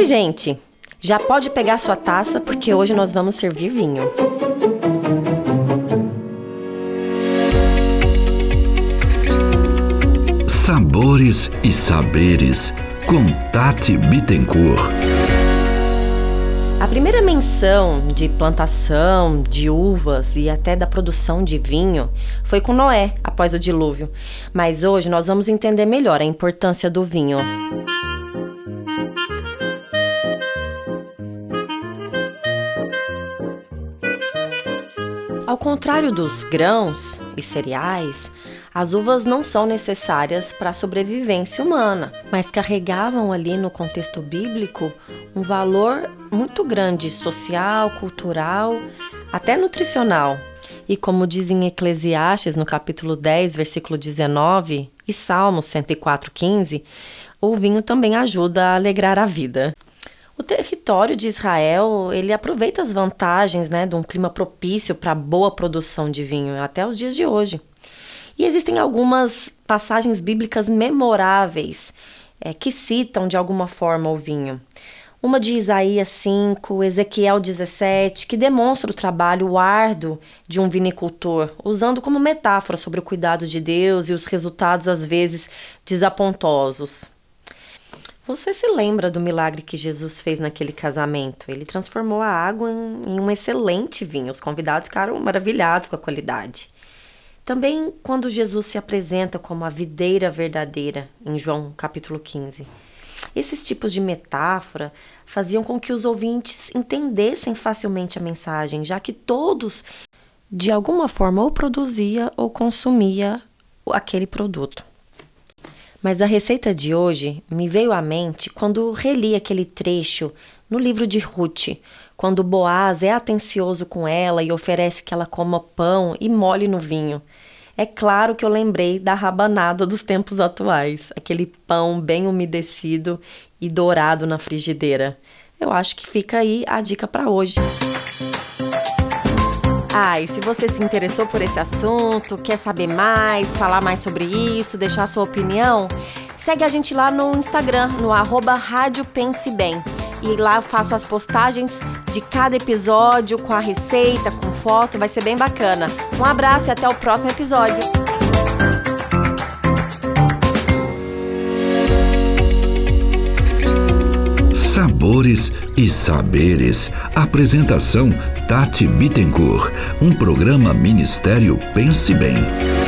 Oi, gente! Já pode pegar sua taça porque hoje nós vamos servir vinho. Sabores e saberes com Tati Bittencourt. A primeira menção de plantação de uvas e até da produção de vinho foi com Noé após o dilúvio, mas hoje nós vamos entender melhor a importância do vinho. Ao contrário dos grãos e cereais, as uvas não são necessárias para a sobrevivência humana, mas carregavam ali no contexto bíblico um valor muito grande social, cultural, até nutricional. E como diz em Eclesiastes, no capítulo 10, versículo 19, e Salmos 104:15, o vinho também ajuda a alegrar a vida. O território de Israel, ele aproveita as vantagens, né, de um clima propício para boa produção de vinho até os dias de hoje. E existem algumas passagens bíblicas memoráveis é, que citam de alguma forma o vinho. Uma de Isaías 5, Ezequiel 17, que demonstra o trabalho árduo de um vinicultor, usando como metáfora sobre o cuidado de Deus e os resultados às vezes desapontosos. Você se lembra do milagre que Jesus fez naquele casamento? Ele transformou a água em, um excelente vinho. Os convidados ficaram maravilhados com a qualidade. Também quando Jesus se apresenta como a videira verdadeira, em João capítulo 15. Esses tipos de metáfora faziam com que os ouvintes entendessem facilmente a mensagem, já que todos, de alguma forma, ou produzia ou consumia aquele produto. Mas a receita de hoje me veio à mente quando reli aquele trecho no livro de Ruth, quando Boaz é atencioso com ela e oferece que ela coma pão e mole no vinho. É claro que eu lembrei da rabanada dos tempos atuais, aquele pão bem umedecido e dourado na frigideira. Eu acho que fica aí a dica para hoje. Ah, e se você se interessou por esse assunto, quer saber mais, falar mais sobre isso, deixar sua opinião, segue a gente lá no Instagram, no arroba Rádio Pense Bem. E lá eu faço as postagens de cada episódio com a receita, com foto, vai ser bem bacana. Um abraço e até o próximo episódio. Sabores e Saberes. Apresentação Tati Bittencourt. Um programa Ministério Pense Bem.